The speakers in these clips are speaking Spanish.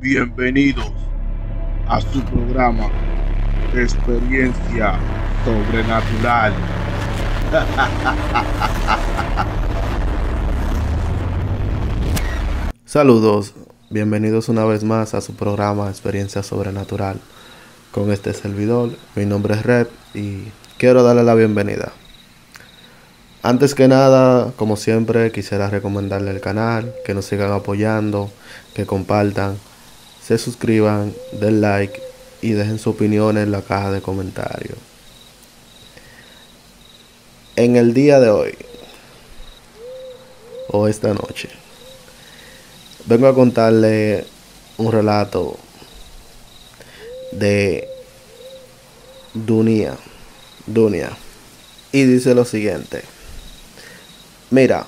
Bienvenidos a su programa Experiencia Sobrenatural. Saludos, bienvenidos una vez más a su programa Experiencia Sobrenatural. Con este servidor, mi nombre es Red y quiero darle la bienvenida. Antes que nada, como siempre, quisiera recomendarle el canal, que nos sigan apoyando, que compartan, se suscriban, den like y dejen su opinión en la caja de comentarios. En el día de hoy, o esta noche, vengo a contarle un relato de Dunia. Dunia. Y dice lo siguiente. Mira,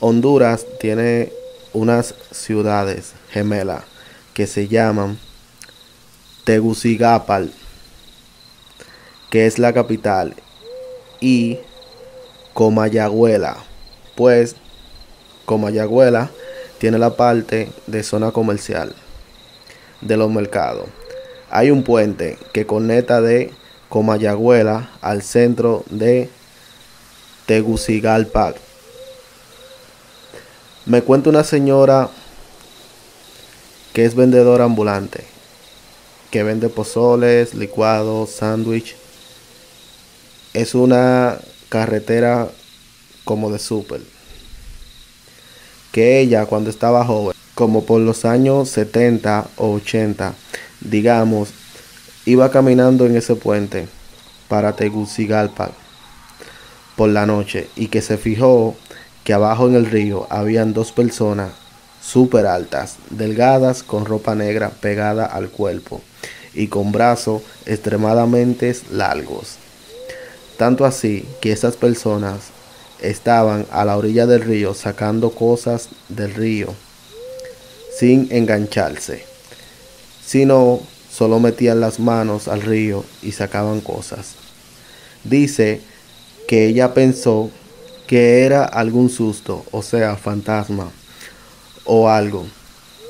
Honduras tiene unas ciudades gemelas que se llaman Tegucigalpa, que es la capital, y Comayagüela. Pues Comayagüela tiene la parte de zona comercial de los mercados. Hay un puente que conecta de Comayagüela al centro de Tegucigalpa. Me cuenta una señora que es vendedora ambulante, que vende pozoles, licuados, sándwich. Es una carretera como de súper. Que ella cuando estaba joven, como por los años 70 o 80, digamos, iba caminando en ese puente para Tegucigalpa por la noche y que se fijó que abajo en el río habían dos personas súper altas, delgadas, con ropa negra pegada al cuerpo y con brazos extremadamente largos. Tanto así que esas personas estaban a la orilla del río sacando cosas del río sin engancharse, sino solo metían las manos al río y sacaban cosas. Dice que ella pensó que era algún susto, o sea, fantasma o algo,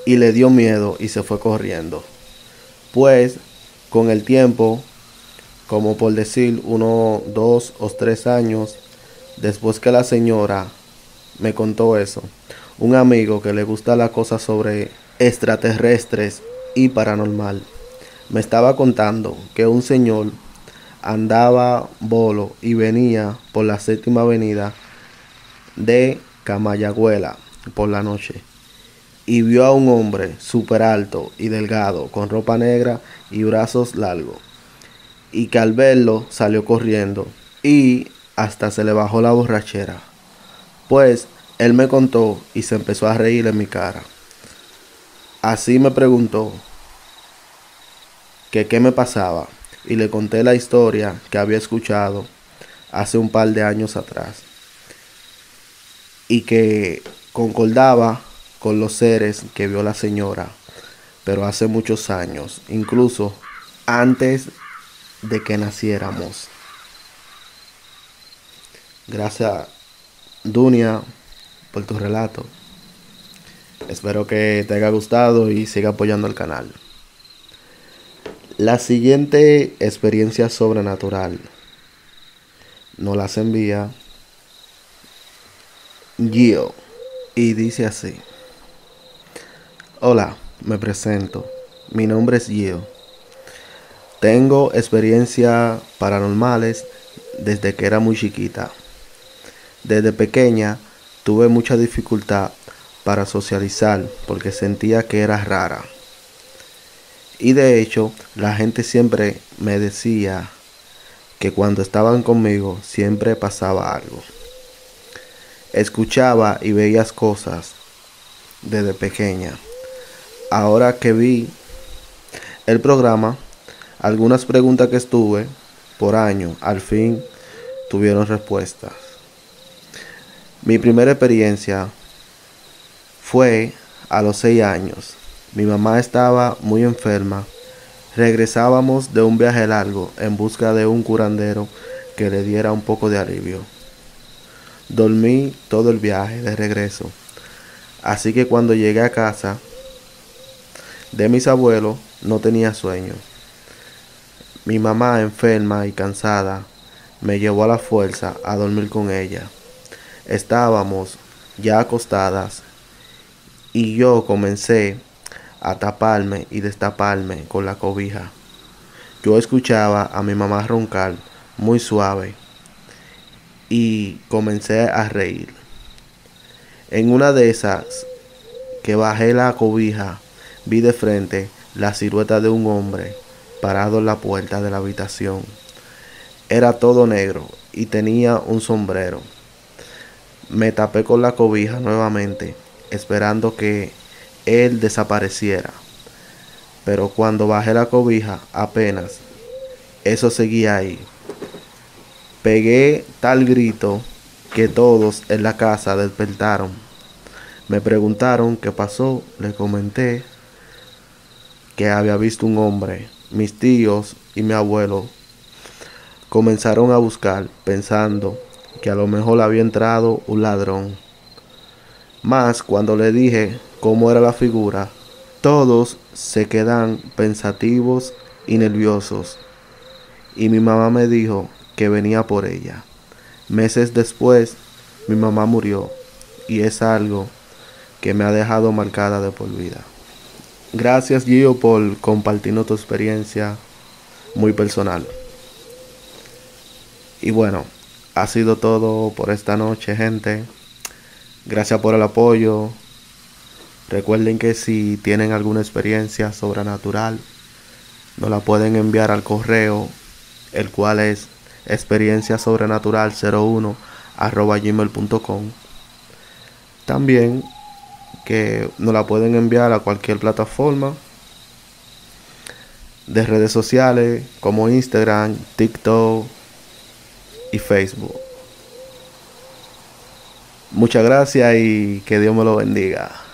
y le dio miedo y se fue corriendo. Pues con el tiempo, como por decir uno, dos o tres años, después que la señora me contó eso, un amigo que le gusta la cosa sobre extraterrestres y paranormal, me estaba contando que un señor andaba bolo y venía por la séptima avenida de Camayagüela por la noche y vio a un hombre súper alto y delgado con ropa negra y brazos largos y que al verlo salió corriendo y hasta se le bajó la borrachera. Pues él me contó y se empezó a reír en mi cara. Así me preguntó que qué me pasaba y le conté la historia que había escuchado hace un par de años atrás y que concordaba con los seres que vio la señora, pero hace muchos años, incluso antes de que naciéramos. Gracias, Dunia, por tu relato. Espero que te haya gustado y siga apoyando el canal. La siguiente experiencia sobrenatural nos las envía Gio y dice así. Hola, me presento. Mi nombre es Gio. Tengo experiencias paranormales desde que era muy chiquita. Desde pequeña tuve mucha dificultad para socializar porque sentía que era rara. Y de hecho, la gente siempre me decía que cuando estaban conmigo siempre pasaba algo. Escuchaba y veías cosas desde pequeña. Ahora que vi el programa, algunas preguntas que estuve por año, al fin tuvieron respuestas. Mi primera experiencia fue a los seis años. Mi mamá estaba muy enferma. Regresábamos de un viaje largo en busca de un curandero que le diera un poco de alivio. Dormí todo el viaje de regreso. Así que cuando llegué a casa, de mis abuelos no tenía sueño. Mi mamá, enferma y cansada, me llevó a la fuerza a dormir con ella. Estábamos ya acostadas y yo comencé a taparme y destaparme con la cobija. Yo escuchaba a mi mamá roncar muy suave y comencé a reír. En una de esas que bajé la cobija, vi de frente la silueta de un hombre parado en la puerta de la habitación. Era todo negro y tenía un sombrero. Me tapé con la cobija nuevamente, esperando que él desapareciera. Pero cuando bajé la cobija, apenas, eso seguía ahí. Pegué tal grito que todos en la casa despertaron. Me preguntaron qué pasó, le comenté que había visto un hombre. Mis tíos y mi abuelo comenzaron a buscar pensando que a lo mejor había entrado un ladrón. Más cuando le dije cómo era la figura, todos se quedan pensativos y nerviosos. Y mi mamá me dijo que venía por ella. Meses después, mi mamá murió y es algo que me ha dejado marcada de por vida. Gracias Gio por compartirnos tu experiencia muy personal. Y bueno, ha sido todo por esta noche, gente. Gracias por el apoyo. Recuerden que si tienen alguna experiencia sobrenatural, nos la pueden enviar al correo, el cual es experiencia sobrenatural 01 arroba gmail.com. También que nos la pueden enviar a cualquier plataforma de redes sociales como Instagram, TikTok y Facebook. Muchas gracias y que Dios me lo bendiga.